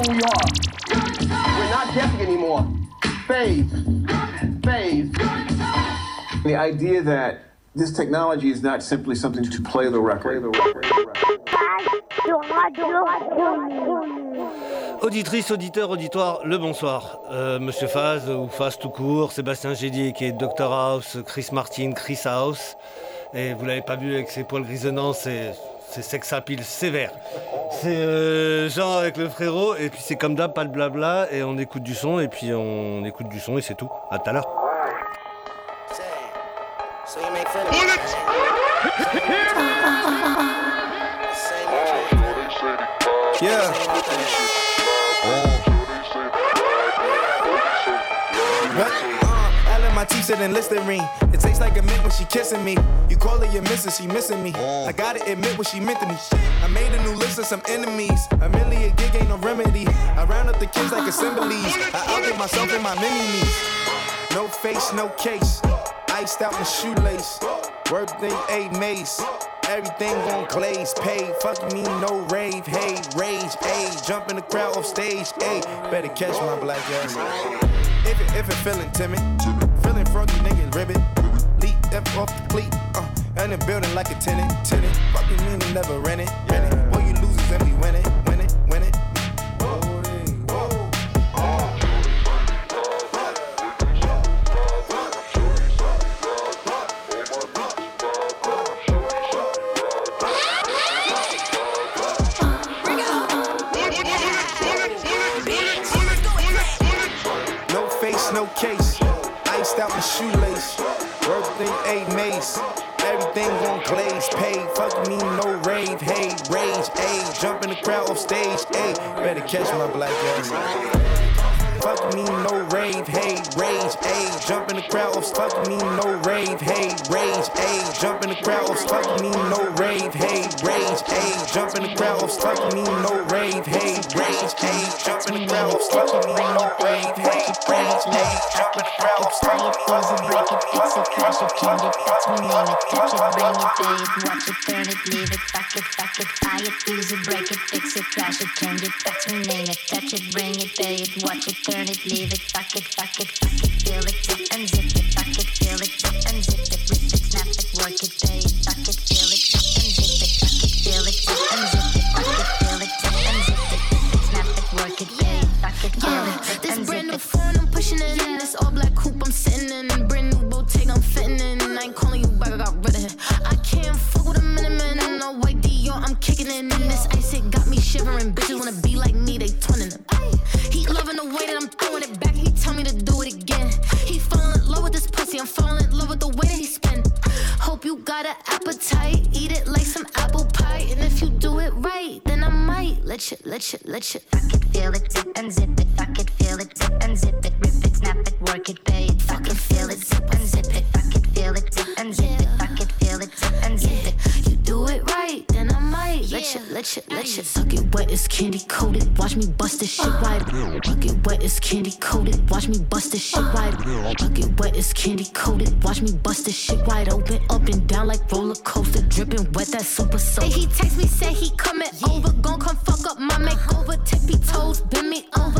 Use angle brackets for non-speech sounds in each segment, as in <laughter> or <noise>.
who we are. We're not guessing anymore. Phase. Phase. The idea that this technology is not simply something to play the record. Auditrice, auditeur, auditoire, le bonsoir. Euh, Monsieur Faz ou Faz tout court, Sébastien Gédier qui est Dr House, Chris Martin, Chris House. Et vous l'avez pas vu avec ses poils grisonnants, c'est c'est sex sévère. C'est euh, Jean avec le frérot, et puis c'est comme d'hab, pas de blabla, et on écoute du son, et puis on écoute du son, et c'est tout. À tout à l'heure. I let my teeth in Listerine. It tastes like a mint when she kissing me. You call her your missus, she missing me. I gotta admit what she meant to me. I made a new list of some enemies. A million gig ain't no remedy. I round up the kids like assemblies. I outdid myself in my mini me's. No face, no case. Iced out my shoelace. Work thing, eight mace. Everything on glaze, paid. Fuck me, no rave, hey, rage, ayy. Jump in the crowd off stage, ayy. Better catch my black ass. If it, if it feeling timid, feeling froggy, nigga, ribbit. Leap F off the fleet, uh, and the building like a tenant, tenant. Fucking mean to never rent it, rent it. Out my shoelace. Thing, eight mace. Everything on glaze, paid. Fuck me, no rave, hey, rage, ayy. Jump in the crowd off stage, ayy. Better catch my black ass. Fuck me, no rave, hey, rage, ayy. Jump in the crowd off, fuck me, no rave, hey, rage, ayy. Jump in the crowd off, fuck me, no rave, hey, rage, ayy. Jump in the crowd off, fuck me, no rave, hey, rage, ayy. Jump in the crowd off, fuck me, no rave, hey, rage, ayy. Jump in the crowd off, fuck me, no break it, fix it, crash it, change it, touch me, name it, touch it, bring it, pay it, watch it, turn it, leave it, fuck it, fuck it, buy it, it, break it, fix it, crash it, change it, touch me, name it, touch it, bring it, pay it, watch it, turn it, leave it, fuck it, fuck it, fuck it, feel it, zip and zip it, fuck it, feel it, zip and zip it, rip it, snap it, work it, pay it, fuck it, feel it, zip and zip it, fuck it, feel it, zip and zip it, fuck it, feel it, zip and zip it, rip it, snap it, work it, pay it, fuck it, feel it, zip This brand new phone, I'm pushing it in. This all black coupe, I'm sitting in. Brand new Bottega, I'm fitting in. I ain't calling you back, I got rid of it. I can't fuck with a minimum. And no white Dior, I'm kicking it in. This ice, it got me shivering. Bitches wanna be like me, they twinning them. Falling in love with the way he spin. Hope you got an appetite. Eat it like some apple pie. And if you do it right, then I might let you, let you, let you. Fuck it, feel it, zip and zip it. Fuck it, feel it, zip and zip it. Rip it, snap it, work it, pay it. Fuck it, feel it, zip and zip it. Fuck it, feel it, zip and zip it, let you, let you, let you. Suck it wet, it's candy coated. Watch me bust this shit wide. Suck it wet, it's candy coated. Watch me bust this shit wide. Suck it wet, it's candy coated. Watch me bust this shit wide open, up and down like roller coaster, dripping wet. That super soap. Hey, he text me, say he coming over, gon' come fuck up my makeover. Tippy toes, bend me over,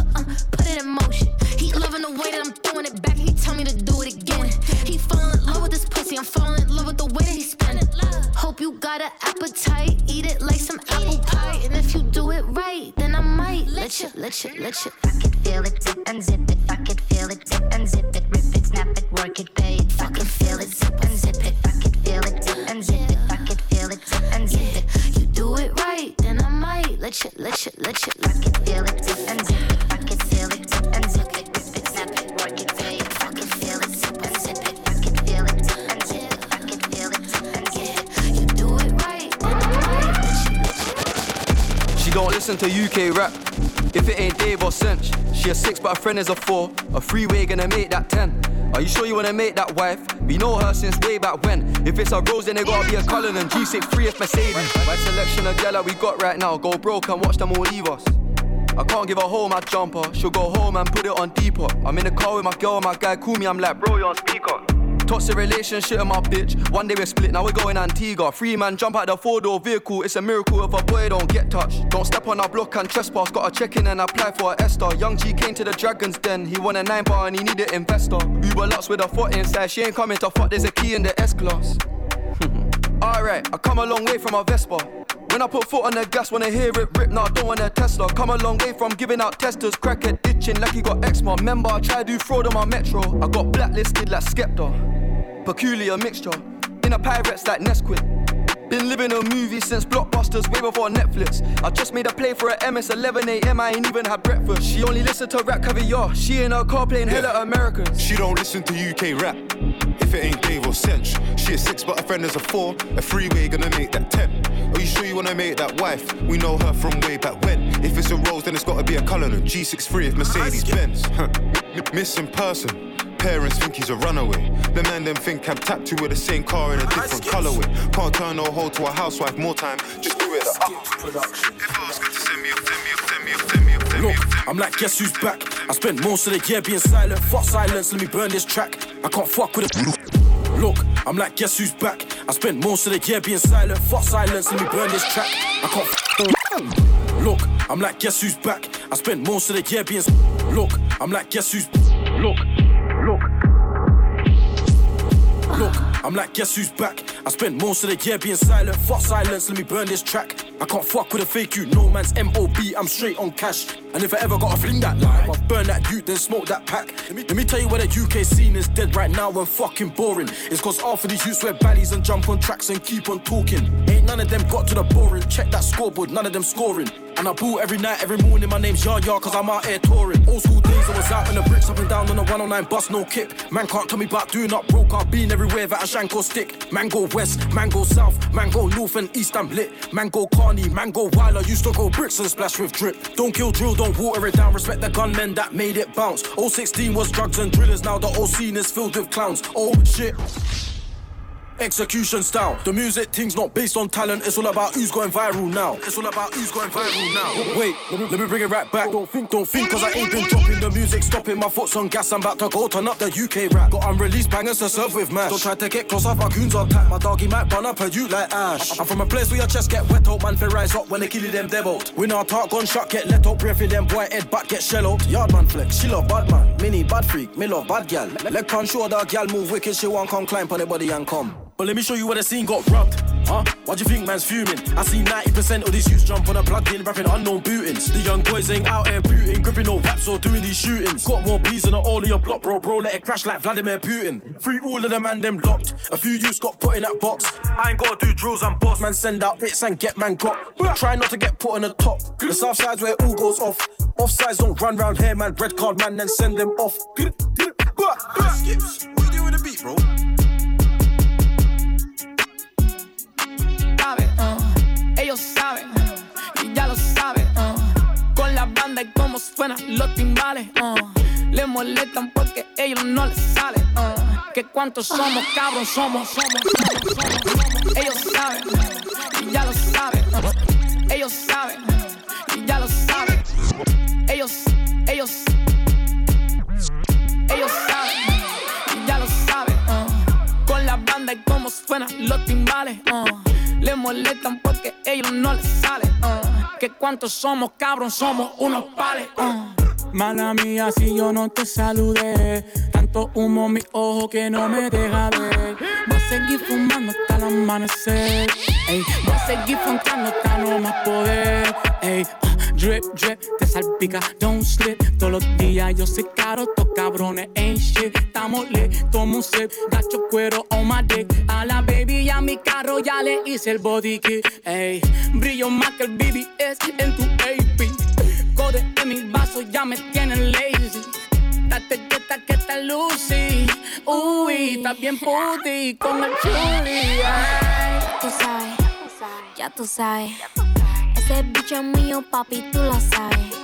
Rap. If it ain't Dave or Cench, she a six, but her friend is a four. A freeway gonna make that ten. Are you sure you wanna make that wife? We know her since way back when. If it's a Rose, then it gotta be a Cullen and G63 if Mercedes. My selection of gala we got right now, go broke and watch them all leave us. I can't give her home my jumper. She'll go home and put it on deeper. I'm in the car with my girl, my guy, call me, I'm like, bro, you're on speaker. Toxic relationship with my bitch. One day we're split, now we're going Antigua. Free man jump out the four door vehicle. It's a miracle if a boy don't get touched. Don't step on our block and trespass. Gotta check in and apply for a Esther. Young G came to the Dragons Den. He won a nine bar and he needed investor. Uber Lux with a foot inside. She ain't coming to fuck. There's a key in the S class. <laughs> Alright, I come a long way from a Vespa. When I put foot on the gas, wanna hear it rip, nah, don't want a Tesla. Come a long way from giving out testers, crack crackhead itching like he got eczema. Remember, I tried to do fraud on my metro. I got blacklisted like Skepta. Peculiar mixture, in a pirates like Nesquik. Been living a movie since blockbusters way before Netflix. I just made a play for a MS 11 AM, I ain't even had breakfast. She only listen to rap caviar. She in her car playing yeah. hella Americans. She don't listen to UK rap. If it ain't Dave or Cench. She a six, but her friend is a four. A freeway gonna make that ten. Are you sure you wanna make that wife? We know her from way back when. If it's a Rose, then it's gotta be a Cullinan. G63 if Mercedes Benz. Missing person. Parents think he's a runaway. The man them think I'm tapped to with the same car in a different colorway. Can't turn no hoe to a housewife more time. Just do it. Production. If I was good to send me up, send me up, send me up, send me up, send me up. <laughs> Look, I'm like, guess who's back? I spent most of the year being silent. Fuck silence, let me burn this track. I can't fuck with it. Look, I'm like, guess who's back? I spent most of the year being silent. Fuck silence, let me burn this track. I can't. Look, I'm like, guess who's back? I spent most of the year being. Look, I'm like, guess who's. Look. Look, I'm like, guess who's back? I spent most of the year being silent. Fuck silence, let me burn this track. I can't fuck with a fake you, no man's MOB, I'm straight on cash. And if I ever gotta fling that line, I'll burn that youth, then smoke that pack. Let me, let me tell you where the UK scene is dead right now and fucking boring. It's cause half of these youths wear baddies and jump on tracks and keep on talking. Ain't none of them got to the boring. Check that scoreboard, none of them scoring. And I boo every night, every morning, my name's Yard, cause I'm out here touring. Old school days, I was out in the bricks, up and down on the 109 bus, no kip. Man can't tell me about doing up broke, I've been everywhere that a shank or stick. Man go west, man go south, man go north and east, I'm lit. Man go carny, man go wild, used to go bricks and splash with drip. Don't kill drill, don't water it down, respect the gunmen that made it bounce. 016 was drugs and drillers, now the whole scene is filled with clowns. Oh shit execution style. The music thing's not based on talent, it's all about who's going viral now. It's all about who's going viral now. Wait, let me, bring it right back. Don't think, don't think, cause I ain't been dropping the music, stopping my foot's on gas. I'm about to go turn up the UK rap. Got unreleased bangers to serve with mash. Don't try to get close off our goons on tap. My doggy might burn up a you like ash. I'm from a place where your chest get wet out, man, for rise up when they kill you them deviled. When our talk shot get let up, for them boy head back get shell out. Yard man flex, she love bad man. Mini bad freak, me love bad gal. Leg show the gal move wicked, she want come climb on the body and come. But let me show you where the scene got rubbed. Huh? Why do you think man's fuming? I see 90% of these youths jump on a plug in, rapping unknown bootings. The young boys ain't out here booting, gripping no raps or doing these shootings. Got more bees than all of your block, bro, bro. Let it crash like Vladimir Putin. Free all of them and them locked. A few youths got put in that box. I ain't gotta do drills and boss. Man, send out bits and get man got. Try not to get put on the top. The south side's where it all goes off. Offsides don't run round here, man. Red card, man, then send them off. Skips, what you doing with the beat, bro? Ellos saben, y ya lo saben. Uh. Con la banda y cómo suenan los timbales. Uh. Le molestan porque ellos no les sale. Uh. Que cuántos somos, cabros, somos, somos, somos, somos, Ellos saben, y ya lo saben. Ellos saben, y ya lo saben. Ellos, ellos, ellos saben, y ya lo saben. Con la banda y cómo suenan los timbales. Le molestan porque ellos no les sale. Uh. Que cuántos somos, cabrón, somos unos pales. Uh. Mala mía, si yo no te saludé. Tanto humo en mi ojo que no me deja ver. Voy a seguir fumando hasta el amanecer. Ey, voy a seguir fontando hasta no más poder. Ey, Drip, drip, te salpica, don't slip. Todos los días yo soy caro, estos cabrones ain't shit. Estamos lit, tomo un sip, gacho cuero on my dick. A la baby y a mi carro ya le hice el body kit. Ey, brillo más que el BBS en tu AP. Code en mis vasos ya me tienen lazy. Date quieta que está Lucy. Uy, está bien puti con el chuli. Tú sabes, ya tú sabes. Ese bicho mío, papi, tú lo sabes.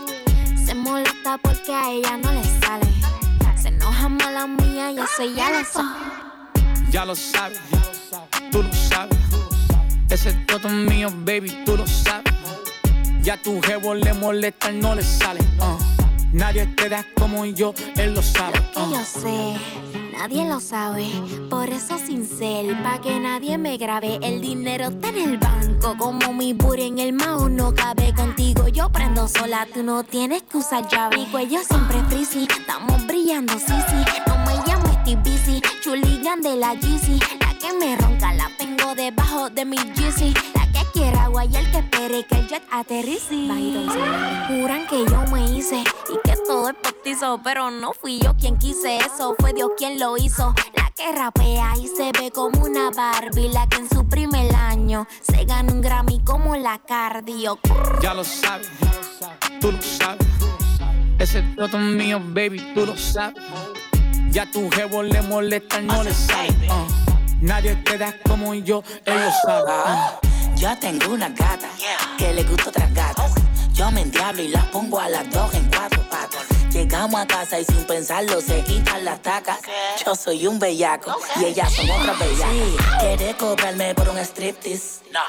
Se molesta porque a ella no le sale. Se enoja mala mía y eso ya lo sabe. Ya lo sabes, tú lo sabes. Ese todo mío, baby, tú lo sabes. Ya tu jevo le molesta, no le sale. Uh. Nadie te da como yo, él lo sabe. Uh. yo sé nadie lo sabe. Por eso sin ser, pa' que nadie me grabe. El dinero está en el banco, como mi booty en el mao no cabe contigo. Yo prendo sola, tú no tienes que usar llave. Mi cuello siempre frizzy, estamos brillando, sí, sí. No me llamo Steve Busy, chuligan de la GC. La que me ronca la tengo debajo de mi quiera agua y el que espere que el jet aterrice. Juran que yo me hice y que todo es postizo, pero no fui yo quien quise eso, fue Dios quien lo hizo. La que rapea y se ve como una Barbie, la que en su primer año se gana un Grammy como la cardio. Ya lo sabes, tú lo sabes. Ese todo mío, baby, tú lo sabes. Ya tu jevo le molesta, no le sabe. Uh, nadie te da como yo, ellos saben. Uh. Yo tengo una gata que le gusta otras gatas. Yo me endiablo y las pongo a las dos en cuatro patas. Llegamos a casa y sin pensarlo se quitan las tacas. Yo soy un bellaco y ellas son otras bellacas. Sí, quiere cobrarme por un striptease. No.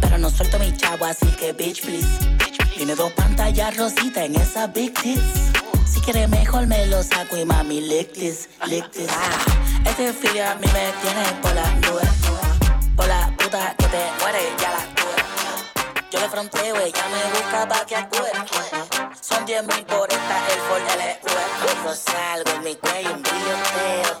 Pero no suelto mi chavo, así que bitch please. Tiene dos pantallas rositas en esa big tits. Si quiere mejor me lo saco y mami lick this, lick this. Ah, este a mí me tiene por la nube por la puta que te muere, ya la tuve. Yo le fronteo, ella me busca pa' que actúe. Son 10 mil por esta, el Ford LV. Cuando salgo en mi cuello un brilloteo,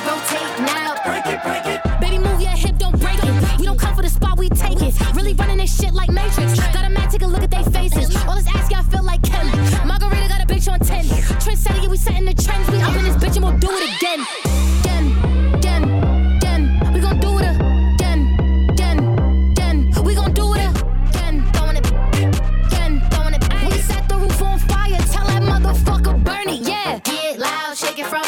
now. Break it, break it. Baby, move your hip, don't break it. We don't come for the spot, we take it. Really running this shit like Matrix. Got a man, take a look at their faces. All this ass, I feel like Kim. Margarita got a bitch on 10. Trend setting, yeah, we setting the trends. We up in this bitch and we'll do it again. Again, again, again. We gon' do it again, again, again. We gon' do it again. Throwing it, again, throwing it. We set the roof on fire. Tell that motherfucker burn it, yeah. Get loud, shake it from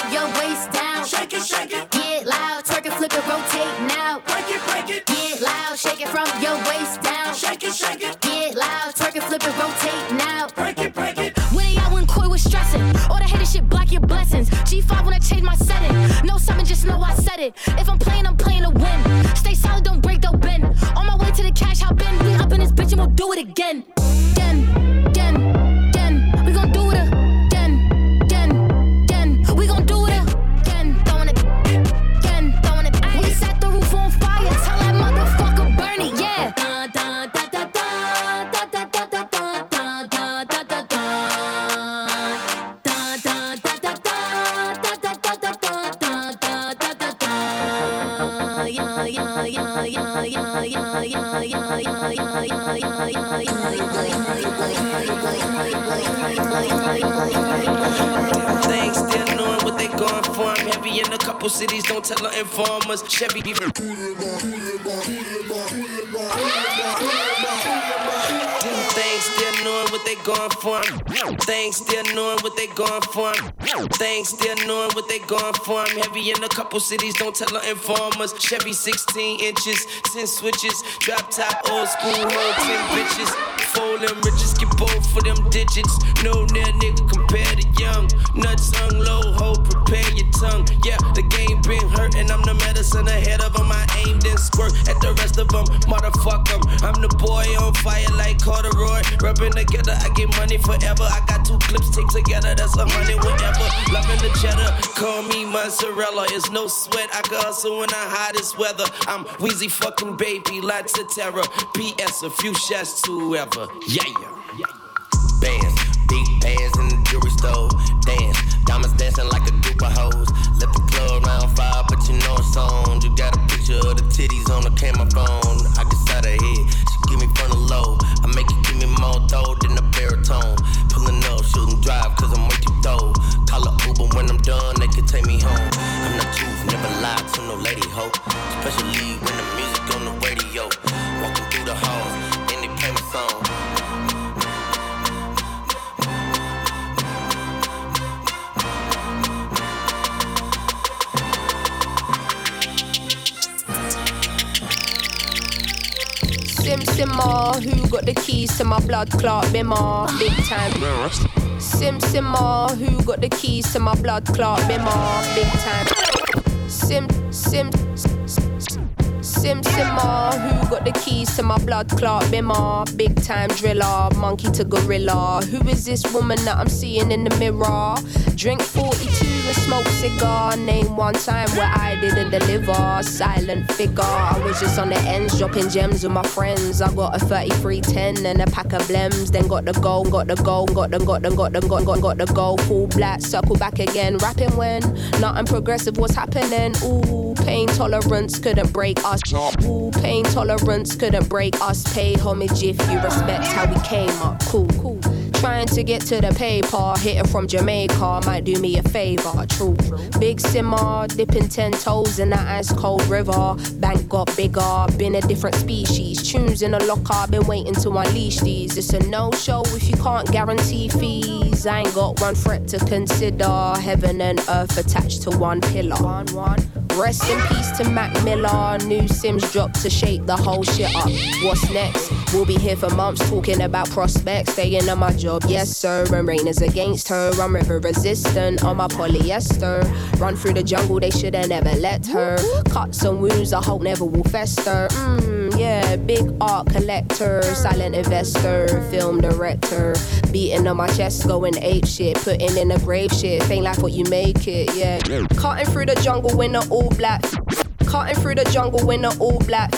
If I'm couple cities, don't tell the informers. Chevy even. Things still knowing what they going for. Things still knowing what they going for. Things still knowing what they going for. I'm heavy in a couple cities, don't tell the informers. Chevy 16 inches, 10 switches, drop top, old school, hold 10 bitches. Fold them riches, get both for them digits. No near nigga compared to young. Nuts hung low, hold, prepare your tongue. Yeah, the game been hurting, I'm the medicine ahead of them. I aim then squirt at the rest of them. Motherfuck 'em. I'm the boy on fire like corduroy. Rubbing together, I get money forever. I got two clips taped together, that's a hundred whatever. Loving the cheddar, call me mozzarella. It's no sweat, I can hustle in the hottest weather. I'm Wheezy fucking baby, lots of terror. PS, a few shots to whoever. Yeah, yeah. Bands, big bands in the jewelry store. Dance, diamonds dancing like a group of hoes. Let the club round five, but you know it's on. You got a picture of the titties on the camera phone. I get out of here, she give me front of low. I make it give me more dough than a baritone. Pulling up, shooting drive, cause I'm way too dope. Call a Uber when I'm done, they can take me home. I'm not truth, never lie to no lady hope. Especially when the Sim Simmer, who got the keys to my blood clot bimmer? Big time. Sim Simmer, who got the keys to my blood clot bimmer? Big time. Sim Sim Sim Simmer, who got the keys to my blood clot bimmer? Big time driller, monkey to gorilla. Who is this woman that I'm seeing in the mirror? Drink 42 and smoke cigar. Name one time where I didn't deliver. Silent figure. I was just on the ends, dropping gems with my friends. I got a 3310 and a pack of blems. Then got the gold, got the gold, got them, got them, got them, got got got the gold. Full black, circle back again. Rapping when nothing progressive. What's happening? Ooh, pain tolerance couldn't break us. Ooh, pain tolerance couldn't break us. Pay homage if you respect how we came up. Cool, cool. Trying to get to the PayPal, hitting from Jamaica might do me a favor. True, big simmer, dipping ten toes in that ice cold river. Bank got bigger, been a different species. Tunes in a locker, been waiting to unleash these. It's a no show if you can't guarantee fees. I ain't got one threat to consider. Heaven and earth attached to one pillar. Rest in peace to Mac Miller. New Simz dropped to shake the whole shit up. What's next? We'll be here for months talking about prospects. Staying on my job, yes sir. And rain is against her. I'm river resistant on my polyester. Run through the jungle, they shoulda never let her. Cuts and wounds, I hope never will fester. Mmm, yeah, big art collector, silent investor, film director. Beating on my chest, going ape shit. Putting in a grave shit. Ain't like what you make it, yeah. Cutting through the jungle in the all black. Cutting through the jungle in the all black.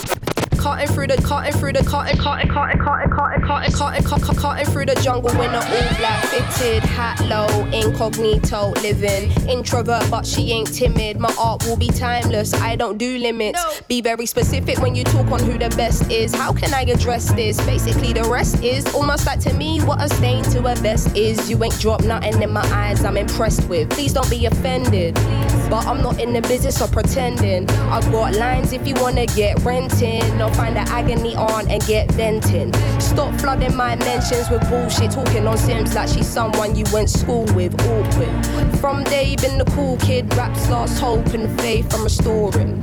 Cutting through the cutting through the cutting cutting cutting cutting cutting cutting cutting cutting cutting through the jungle in the all black fitted hat low incognito living. Introvert but she ain't timid. My art will be timeless. I don't do limits. Be very specific when you talk on who the best is. How can I address this? Basically the rest is almost like to me what a stain to a vest is. You ain't dropped nothing in my eyes I'm impressed with. Please don't be offended but I'm not in the business of pretending. I've got lines if you wanna get renting or find the agony on and get venting. Stop flooding my mentions with bullshit, talking on Simz like she's someone you went school with. Awkward. From day been the cool kid, raps lost hope and faith I'm restoring.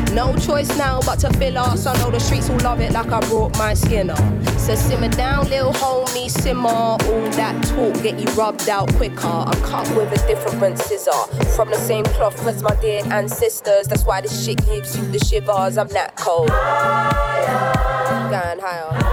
No choice now but to fill us. I know the streets will love it like I brought my skinner. So simmer down, little homie, simmer. All that talk get you rubbed out quicker. I'm cut with a different scissor. From the same cloth as my dear ancestors. That's why this shit gives you the shivers. I'm that cold. Going higher.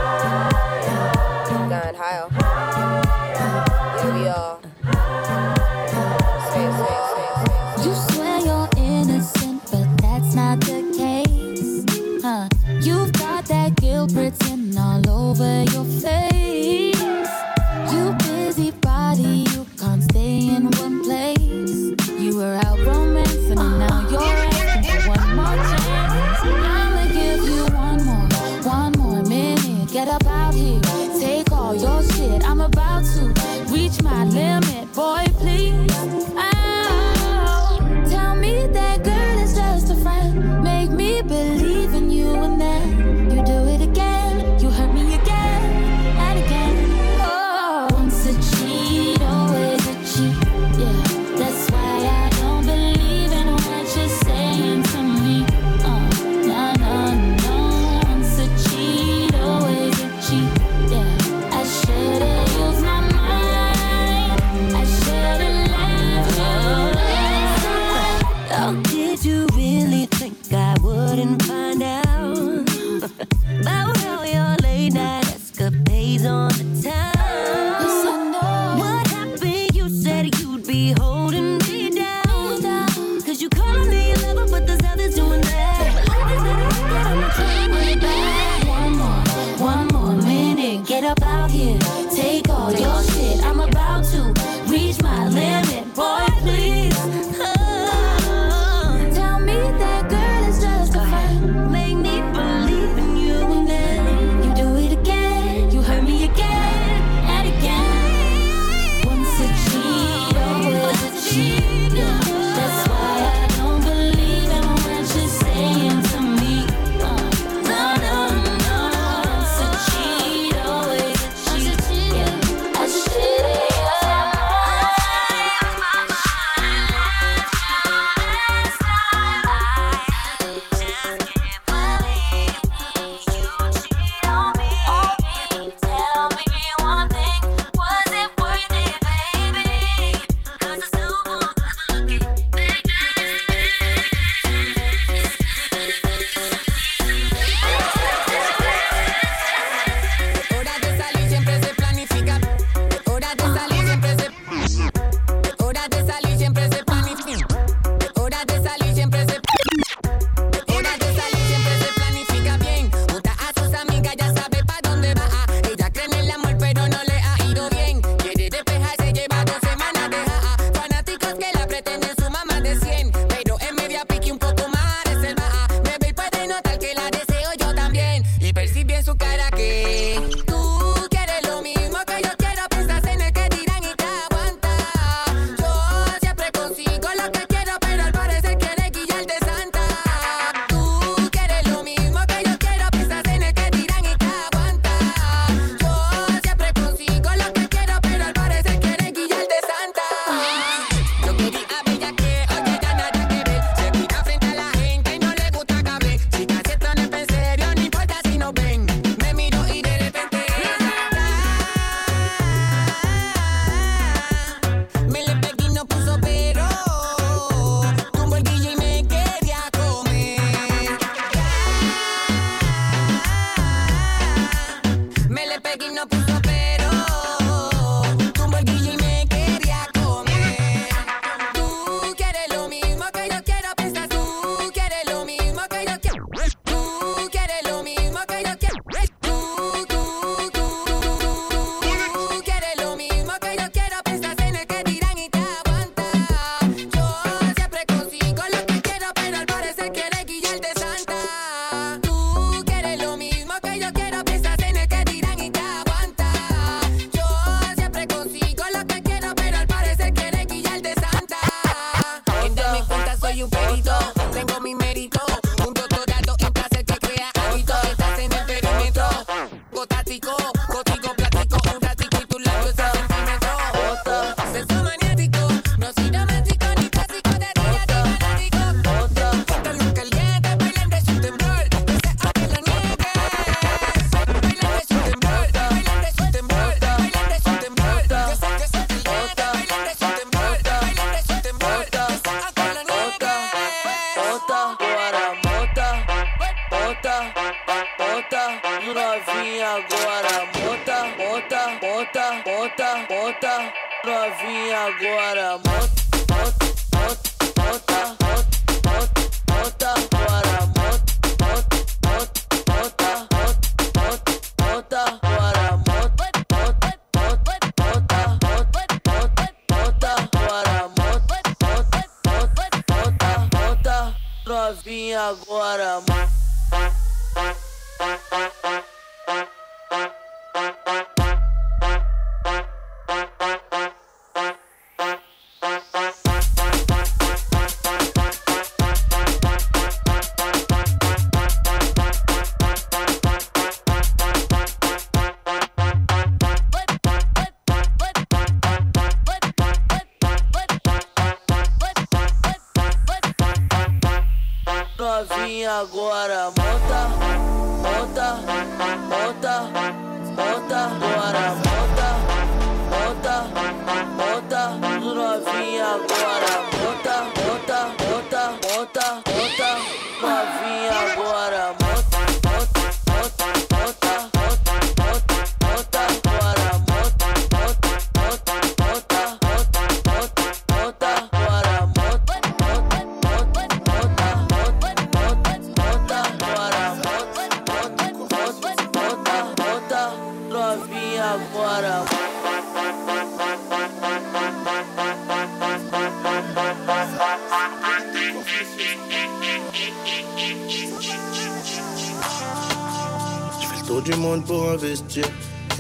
Du monde pour investir.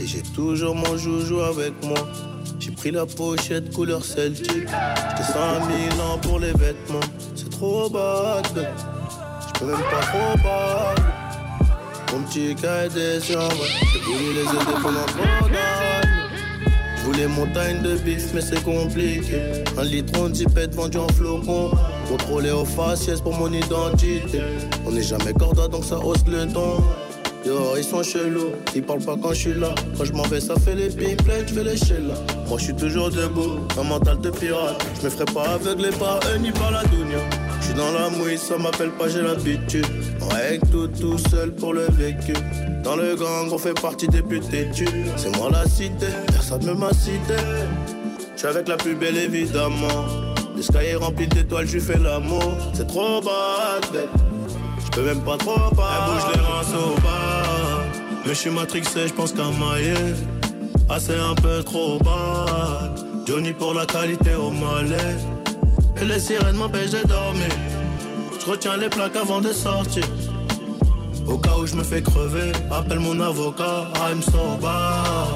Et j'ai toujours mon joujou avec moi. J'ai pris la pochette couleur celtique. J'étais 5000 ans pour les vêtements. C'est trop bad. Je peux même pas trop bad. Mon petit cahier des chambres. J'ai voulu les aider ma condamne. Je voulais montagne de bif, mais c'est compliqué. Un litre de pète vendu en flocon. Contrôlé aux faciès pour mon identité. On n'est jamais corda donc ça hausse le ton. Ils sont chelous, ils parlent pas quand je suis là. Quand je m'en vais, ça fait les pipelettes, je fais les là. Moi je suis toujours debout, un mental de pirate. Je me ferai pas aveugler par eux ni par la dounia. Je suis dans la mouille, ça m'appelle pas, j'ai l'habitude. On règle tout tout seul pour le vécu. Dans le gang, on fait partie des putes têtues. C'est moi la cité, personne ne m'a cité. Je suis avec la plus belle évidemment. Le sky est rempli d'étoiles, je fais l'amour. C'est trop bad, bête. Je peux même pas trop pas. Elle bouge les reins au bas. Mais je suis matrixé, je pense qu'à mailler. Ah, c'est un peu trop bas. Johnny pour la qualité au malais. Et les sirènes m'empêchent de dormir. Je retiens les plaques avant de sortir. Au cas où je me fais crever, appelle mon avocat. I'm so bad.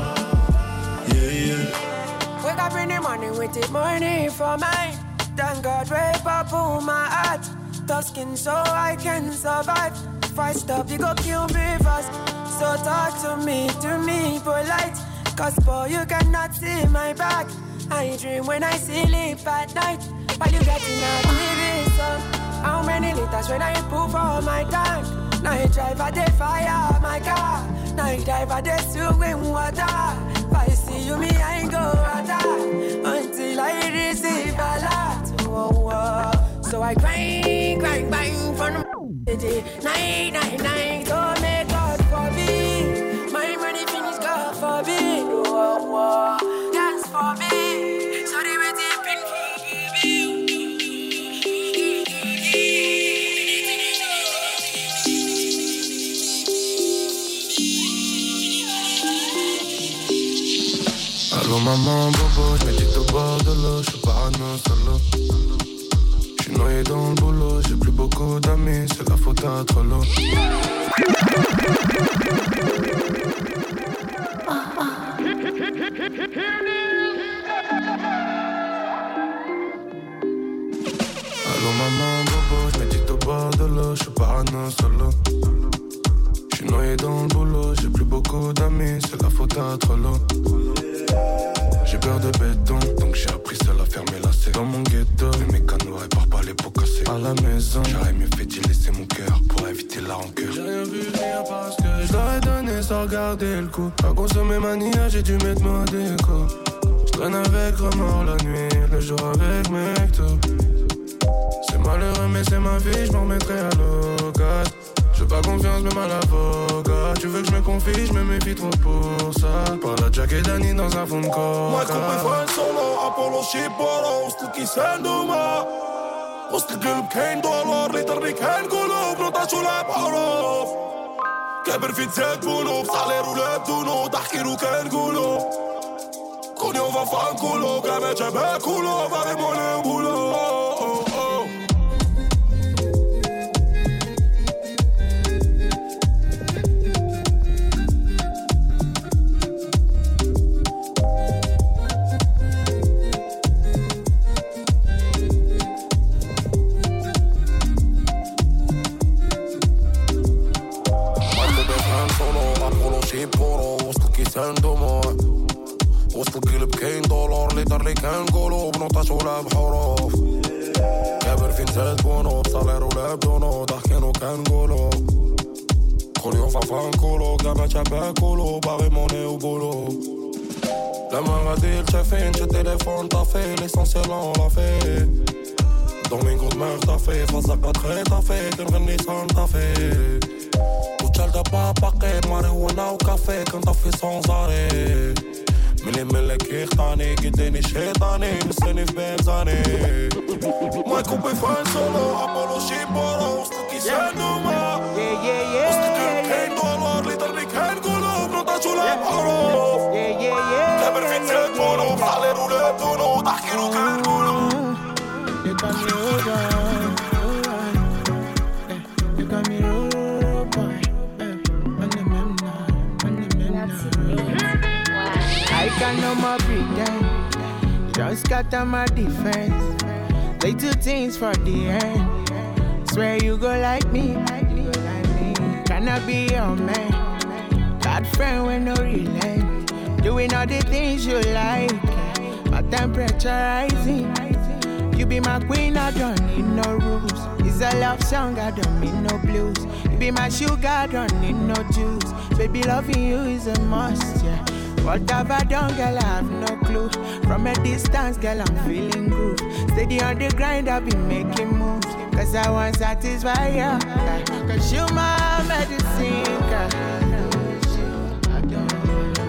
Yeah, yeah. Wake up in the morning with the money for mine. Thank God, wake up on my heart. Tough skin so I can survive. If I stop, you go kill me fast. So talk to me, to me polite. Cause boy, you cannot see my back. I dream when I sleep at night. While you getting a TV song. How many liters when I pull for my tank? Night driver, they fire my car. Now you drive driver, they swim water. If I see you, me, I ain't go attack. Until I receive a lot. Whoa, whoa. So I grind, grind, grind from the city. Night, night, night. Oh, may God forbid. My money finish, God forbid. Whoa, whoa. That's for me. So they were dipping Allô maman, bobo, je médite au bord de l'eau, je suis parano solo. Suis noyé dans le boulot, j'ai plus beaucoup d'amis, c'est la faute à l'eau. Allô maman, bobo, je médite au bord de l'eau, je suis parano solo. Je suis noyé dans le boulot, j'ai plus beaucoup d'amis, c'est la faute à l'eau. J'ai peur de béton, donc j'ai appris seul à fermer la serre. Dans mon ghetto, mes mécanos réparent pas les pots cassés. À la maison, j'aurais mieux fait d'y laisser mon cœur pour éviter la rancœur. J'ai rien vu rien parce que je l'aurais donné sans regarder le coup. À consommer mania, j'ai dû mettre mon déco. Je avec remords la nuit, le jour avec mecto. C'est malheureux, mais c'est ma vie, je m'en remettrai à l'occasion fais pas confiance même à l'avocat. Tu veux que je me confie, je me méfie trop pour ça. Par la Jack et Danny dans un fond de corps Moi solo, Apollo Shiboro Ustuki Sanduma Ustuki Lukane Dollar Literally Kane Gulub Notachu Lab Orof كابر كلوب وسط كاين دولار اللي طري كاين قلوب نطاشو لعب حروف كابر في تزاد بولو بصالير ولا بدونو ضحكي no more pretend. Don't scatter my defense. They two things for the end. Swear you go like me. Cannot be your man? God friend with no relent. Doing all the things you like. My temperature rising. You be my queen, I don't need no rules. It's a love song, I don't need no blues. You be my sugar, I don't need no juice. Baby, loving you is a must, yeah. What have I done, girl? I have no clue. From a distance, girl, I'm feeling groove. Steady on the grind, I've been making moves. Cause I want satisfy you. Cause you my medicine, girl.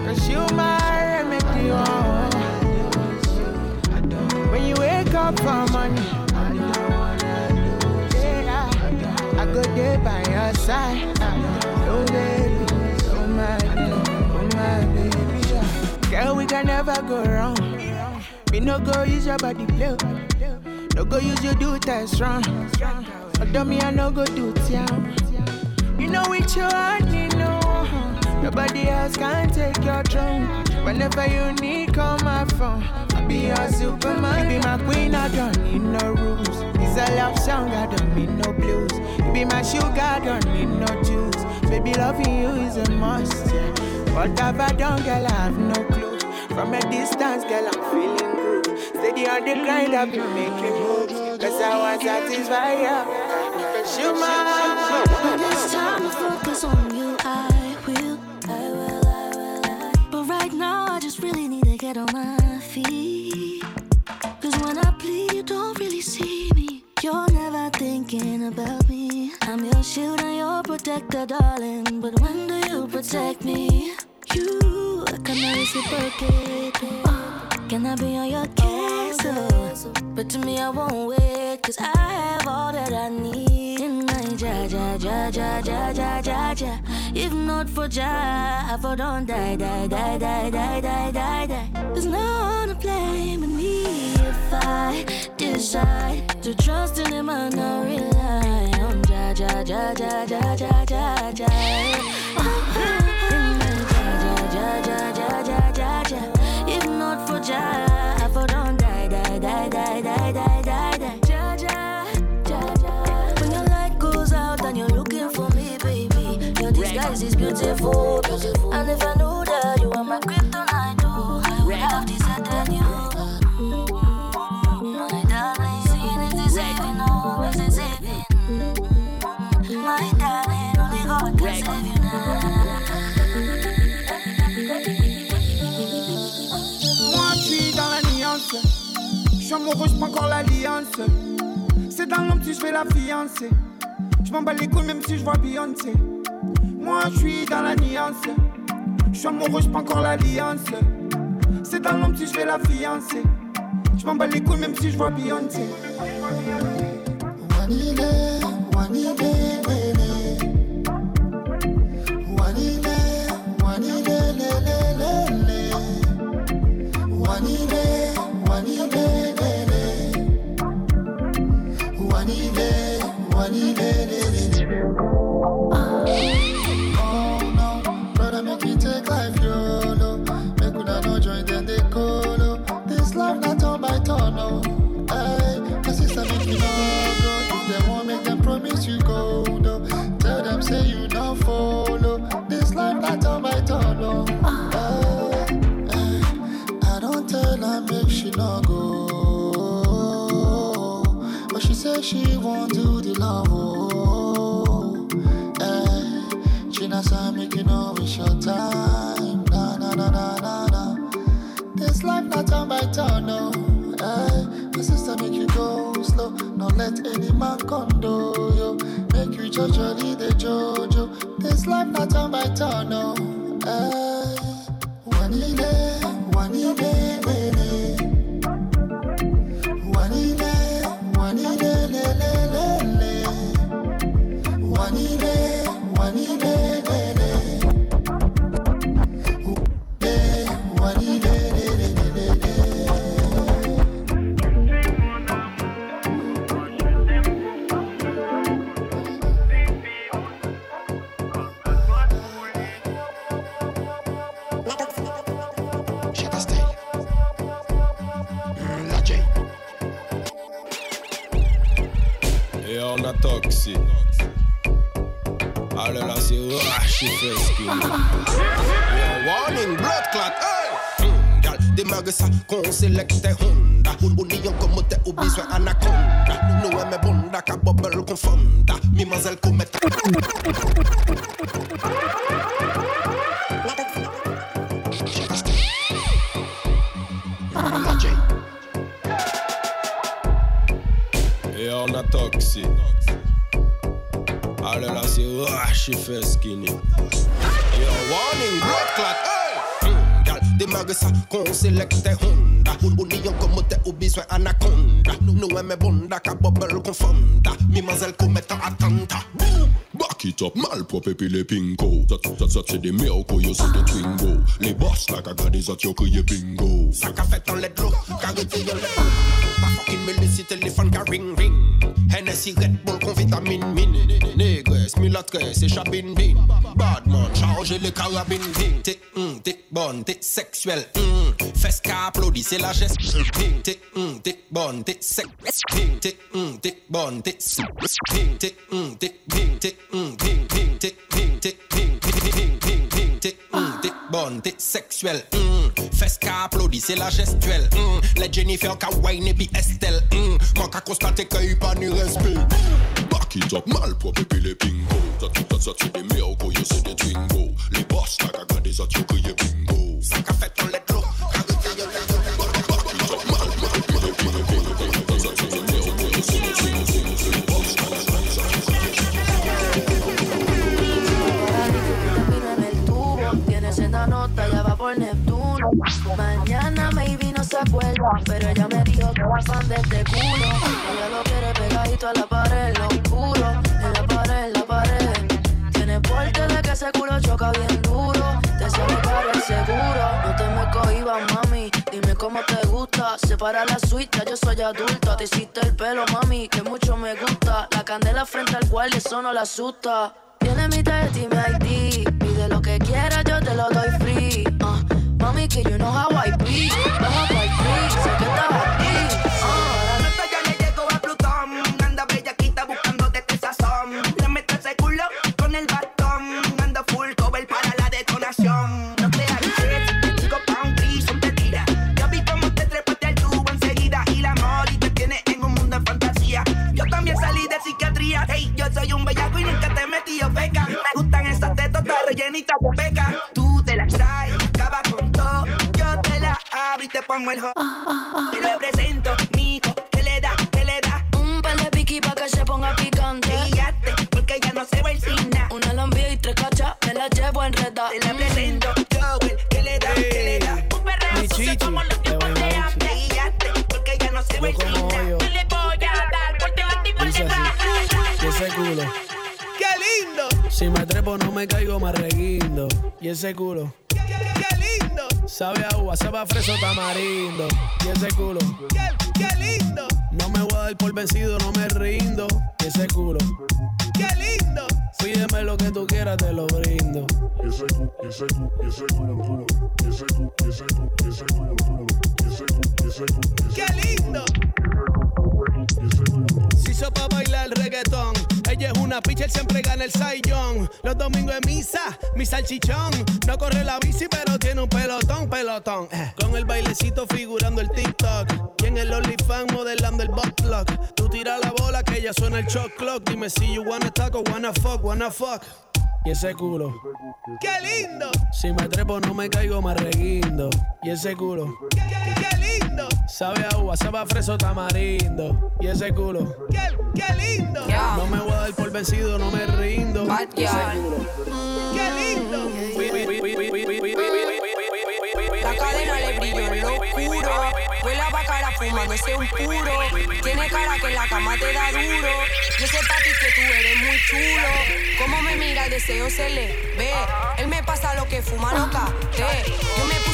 Cause you my remedy, oh. When you wake up for money. go there by your side. Oh baby, oh my. Girl, we can never go wrong. Me no go use your body play. No go use your do test wrong. Although me I no go do town. You know which you want, you know. Nobody else can take your throne. Whenever you need, call my phone. I'll be your superman. You be my queen, I don't need no rules. It's a love song, I don't need no blues. You be my sugar, I don't need no juice. Baby, loving you is a must, yeah. What have I done, girl? I have no clue. From a distance, girl, I'm feeling good. Steady on the grind, I've been making moves. Cause I you. Cause you my. When it's time to focus on you, I will. I will, I will, I will. But right now, I just really need to get on my feet. Cause when I plead, you don't really see me. You're never thinking about. I'm your shield and your protector, darling. But when do you protect me? You, I cannot reciprocate. Uh, can I be on your case? But to me, I won't wait. Cause I have all that I need in my ja, ja, ja, ja, ja, ja, ja, ja. If not for Ja, I for don't die, die, die, die, die, die, die, die. There's no one to blame me if I decide to trust in him and not rely Ja, ja, ja, ja, ja, ja, ja. If not for Ja, I for don't die, die, die, die, die, die, die, die. Ja, ja, ja, ja. When your light goes out and you're looking for me, baby, your disguise is beautiful. And if I Je prends encore l'alliance. C'est dans l'homme si je fais la fiancée. Je m'en bats les couilles même si je vois Beyoncé. Moi, je suis dans la nuance. Je suis amoureux, je encore l'alliance. C'est dans l'ombre si je vais la fiancer. Je m'en bats les couilles même si je vois Beyoncé. she eh. She make you know it's your time. Na na na na na na. This life not turn by turn, no. Eh. My sister make you go slow. Not let any man condo yo. Make you judge the jojo. This life not turn by turn, no. Eh. One day, one selekte honda. O ni yon komote ou biswe anakonda Nou e me bonda ka bobel konfonda Mi mazel kometa mal propre et puis les pingo. Ça, ça, ça, c'est des meilleurs que you see the twingo. Les boss, la cagade, ça, tu as crié bingo. Ça, qu'a fait dans les drogues, car il tire le Ma fucking menace, téléphone, car ring ring. Hennessy, Red Bull, con vitamine, mine. Négresse, mille adresses, et chabine, bin. Badman, charge les carabines, bin. T'es, hum, t'es bonne, t'es sexuelle, hum. Fais ce applaudit, c'est la geste, hum. T'es, hum, t'es bonne, t'es sexuelle. T'es, hum, t'es bonne, t'es sexuelle, hum. T'es, hum, t'es, hum, t'es, hum. t'es sexuelle. Mm. C'est la gestuelle. Mm. Les Jennifer qu'a wine et Estelle. Mm. Manque à constater qu'il n'y a pas de respect. Back it mal pour pépé les bingo. T'as tout, t'as ça, tu des oh, c'est des twingo. Les boss, t'as qu'à garder ça, tu crier bingo. Por Neptuno. Mañana maybe no se acuerda, pero ella me dijo que va fan de este culo. Ella lo quiere pegadito a la pared, lo oscuro, en la pared, en la pared. Tiene porte de que ese culo choca bien duro, te sabe caro el seguro. No te me cohibas, mami, dime cómo te gusta. Separa la suite, yo soy adulta. Te hiciste el pelo, mami, que mucho me gusta. La candela frente al cual eso no la asusta. Tiene mi y mi ID. Pide lo que quieras, yo te lo doy free. Uh, mami, que you know how I be. Baja por free, sé que estás rellenitas de peca. Tú te las traes, acaba con todo. Yo te la abro y te pongo el ho. Te lo presento, me caigo más reguindo. Y ese culo. ¡Qué, lindo! Sabe a uva, sabe a freso tamarindo. Y ese culo. ¡Qué, qué lindo! No me voy a dar por vencido, no me rindo. Y ese culo. ¡Qué lindo! Pídeme lo que tú quieras, te lo brindo. Y ese culo, y ese culo, y ese culo, y ese culo, y ese culo, y ese culo, y ese culo, y ese culo. ¡Qué lindo! Hizo pa' bailar el reggaetón. Ella es una pitcher, siempre gana el Young. Los domingos en misa, mi salchichón. No corre la bici, pero tiene un pelotón, pelotón. Eh. Con el bailecito figurando el TikTok. Y en el OnlyFans modelando el butt plug. Tú tira la bola que ya suena el shot clock. Dime si you wanna talk o wanna fuck, wanna fuck. Y ese culo. ¡Qué lindo! Si me trepo no me caigo más reguindo. Y ese culo. ¡Qué, qué lindo! Sabe a uva, sabe a freso tamarindo. Y ese culo. ¡Qué, qué lindo! No me voy a dar por vencido, no me rindo. Y ese culo. ¡Qué lindo! Oscuro. Huele a bacara fumándose un puro. Tiene cara que la cama te da duro. Yo sé papi que tú eres muy chulo. Como me mira el deseo se le ve. Él me pasa lo que fuma loca. Yo me puse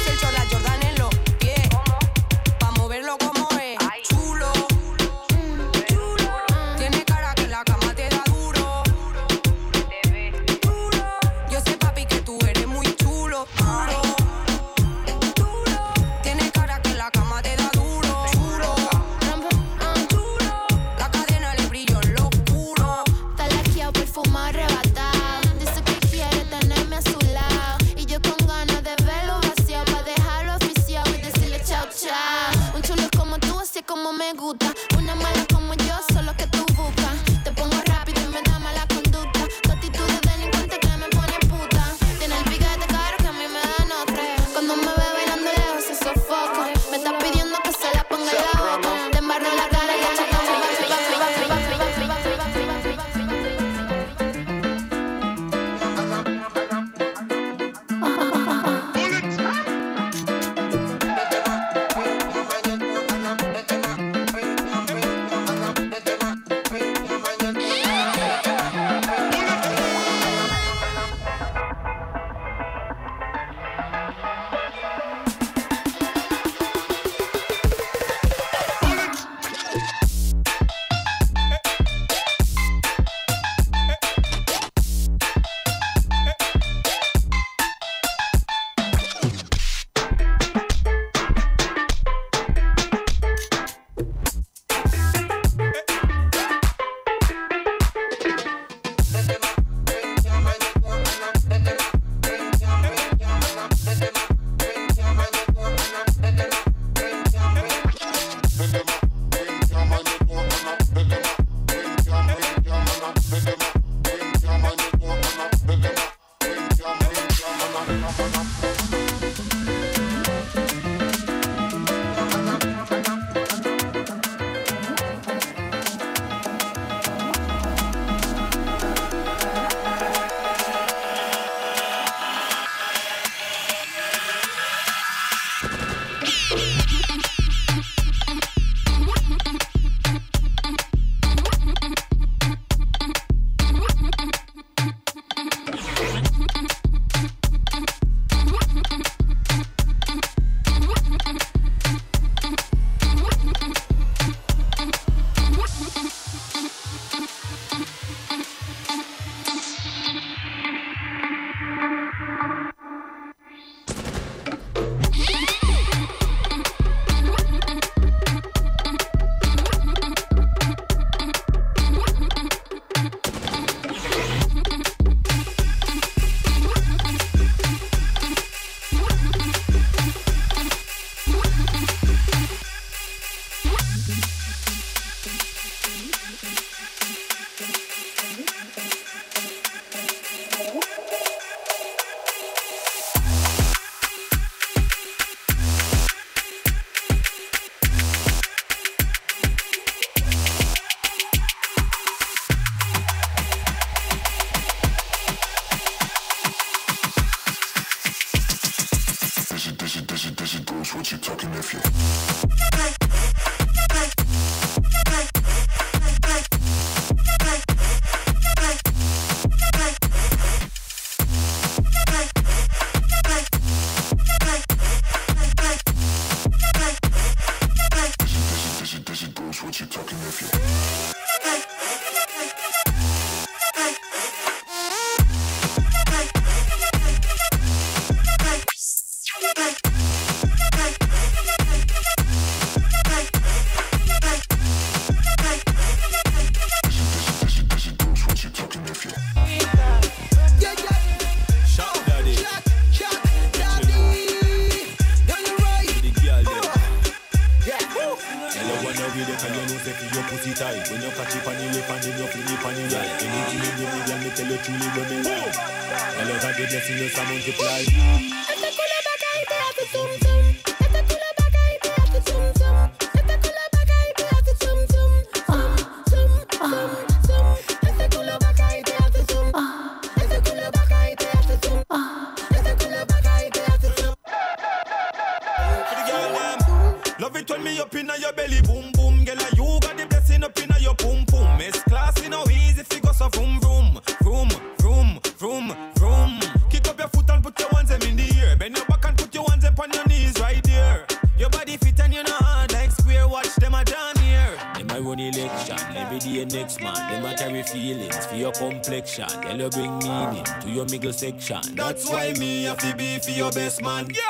section. That's why me have to be for your best man. Yeah.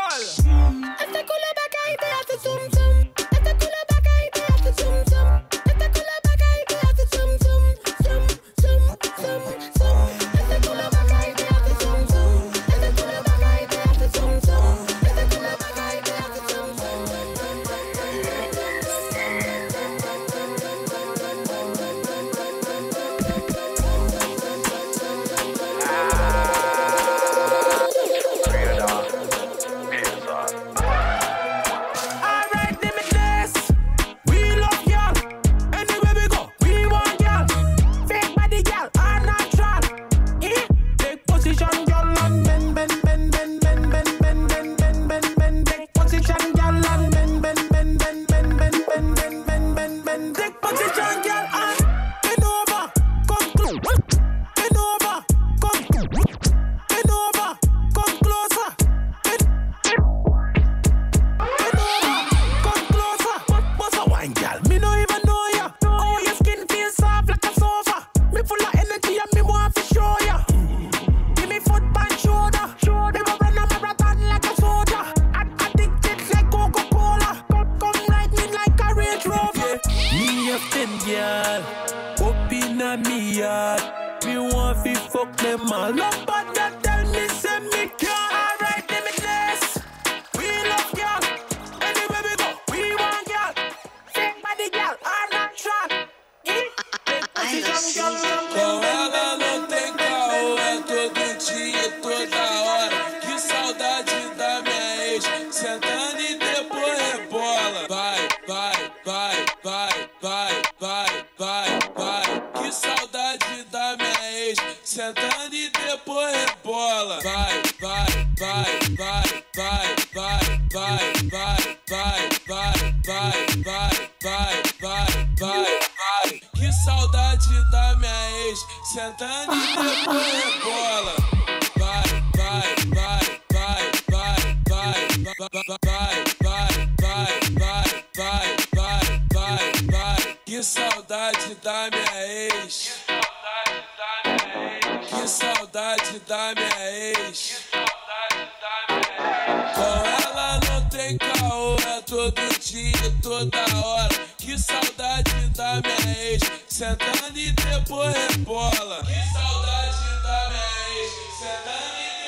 todo dia, toda hora. Que saudade da minha ex, sentando e depois rebola. Que saudade da minha ex, sentando e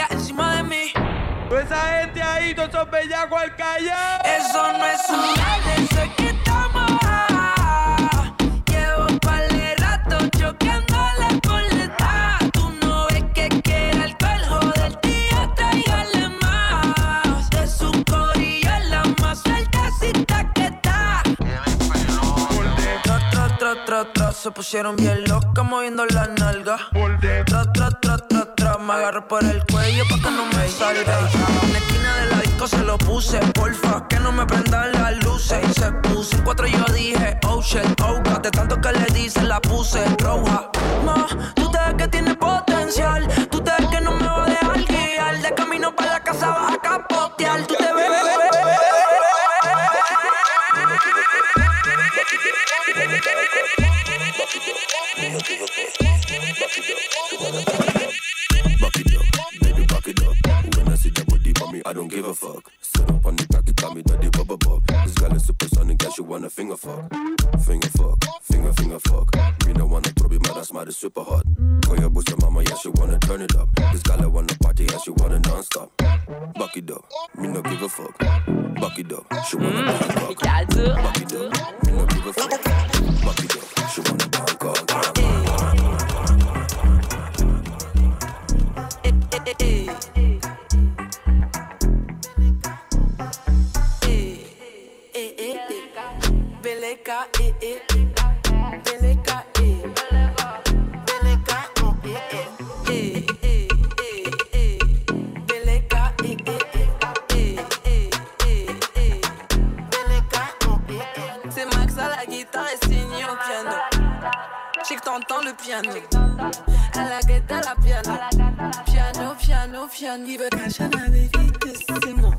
encima de mí. Esa gente ahí, todos esos bellacos al callar. Eso no es un baile, eso es que estamos. Llevo par de rato choqueándole por detrás. Tú no ves que quiere alcohol, joder, tía, tráigale más. De su corillo es la más sueltecita que está. Tra, tra, tra, tra, tra, se pusieron bien locas moviendo las nalgas. Tra, tra, tra, tra, tra, me por el cuello pa' que no me salga. En la esquina de la disco se lo puse, porfa, que no me prendan las luces. Se puso en cuatro yo dije, oh shit, oh god, de tanto que le dice la puse roja. Ma, tú te ves que tiene potencial, wanna finger fuck. Finger fuck, finger, finger fuck. Me no wanna it, man, that's mad, it's super hot. Call your boss, your mama, yeah, she wanna turn it up. This I wanna party, and she wanna non-stop. Back it up, me no give a fuck. Buck it up, she wanna bang cock. Back it up, eh, eh. C'est Max à la guitare et Signy au piano. J'ai que t'entends le piano. À la guette, à la piano. Piano, piano, piano. Il veut cacher la vérité, c'est moi.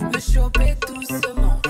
Me choper doucement.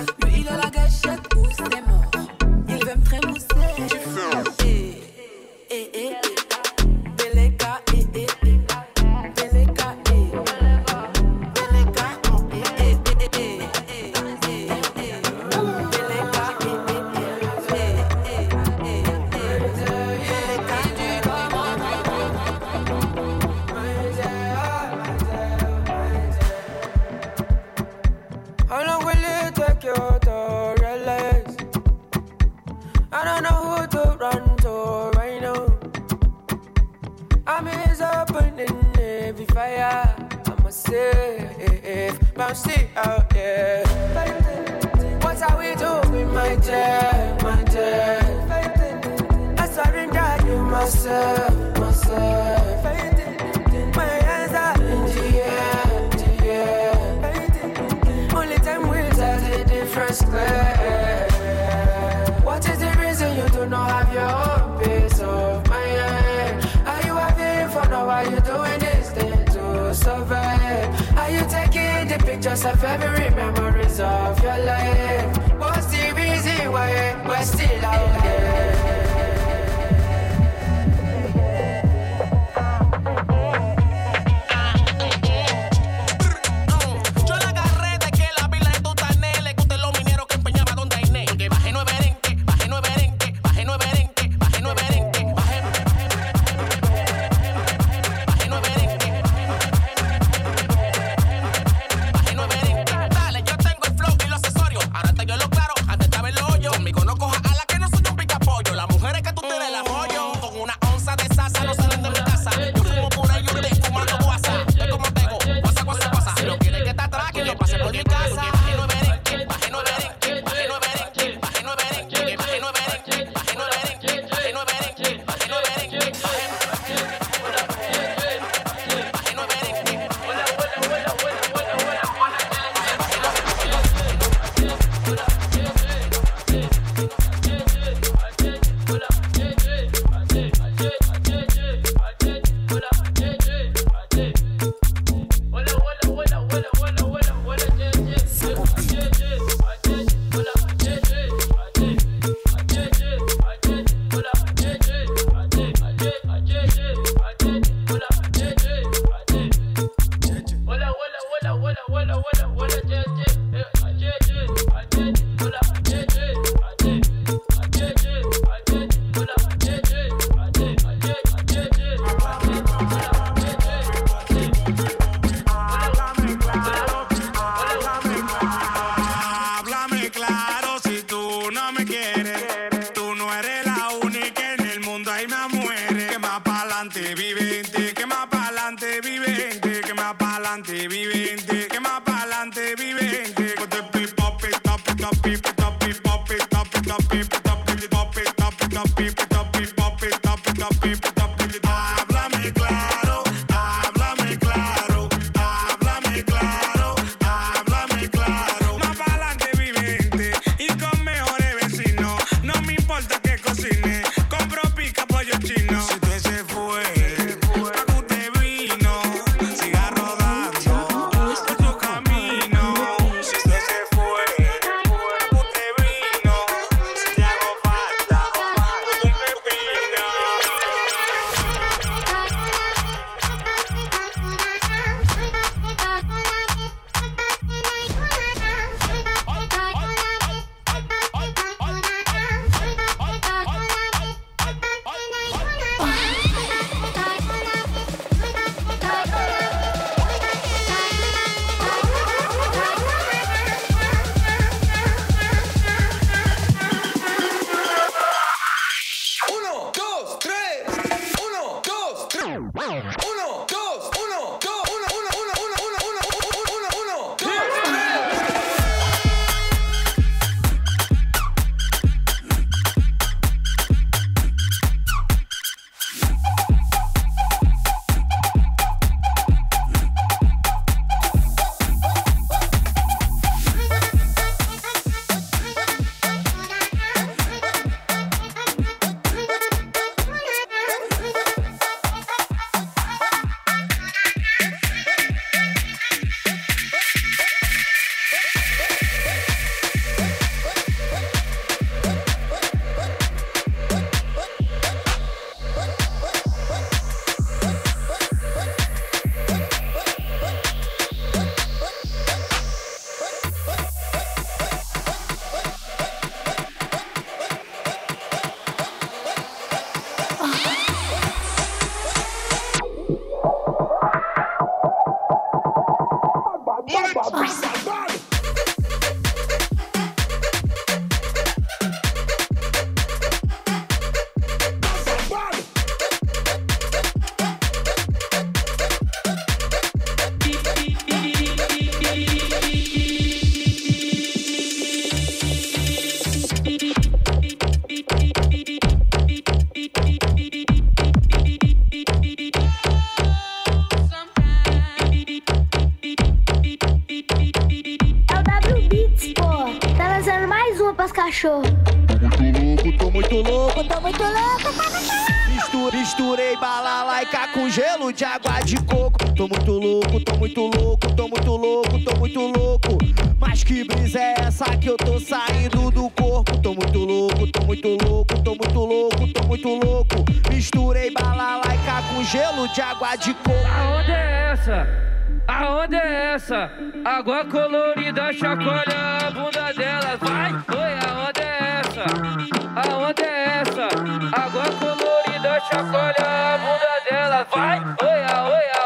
De coco. Tô muito louco, tô muito louco, tô muito louco, tô muito louco. Mas que brisa é essa que eu tô saindo do corpo? Tô muito louco, tô muito louco, tô muito louco, tô muito louco. Misturei balalaica com gelo de água de coco. Aonde é essa? Aonde é essa? Água colorida chacoalha a bunda dela. Vai, oi, aonde é essa? Aonde é essa? Água colorida chacoalha a bunda 来来喂呀喂呀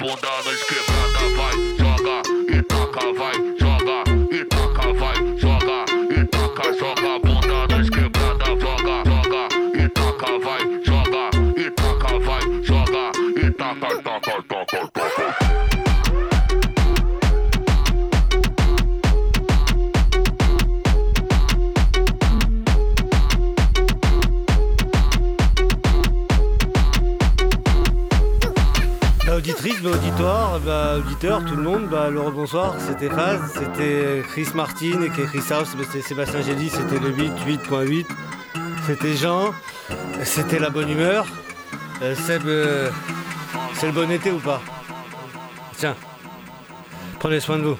abundada auditoire, bah, auditeur, tout le monde, bah, le bonsoir, c'était Faz, c'était Chris Martin et Chris House, bah, c'était Sébastien Gély, c'était le 8, 8.8, c'était Jean, c'était la bonne humeur. Euh, euh, c'est le bon été ou pas? Tiens, prenez soin de vous.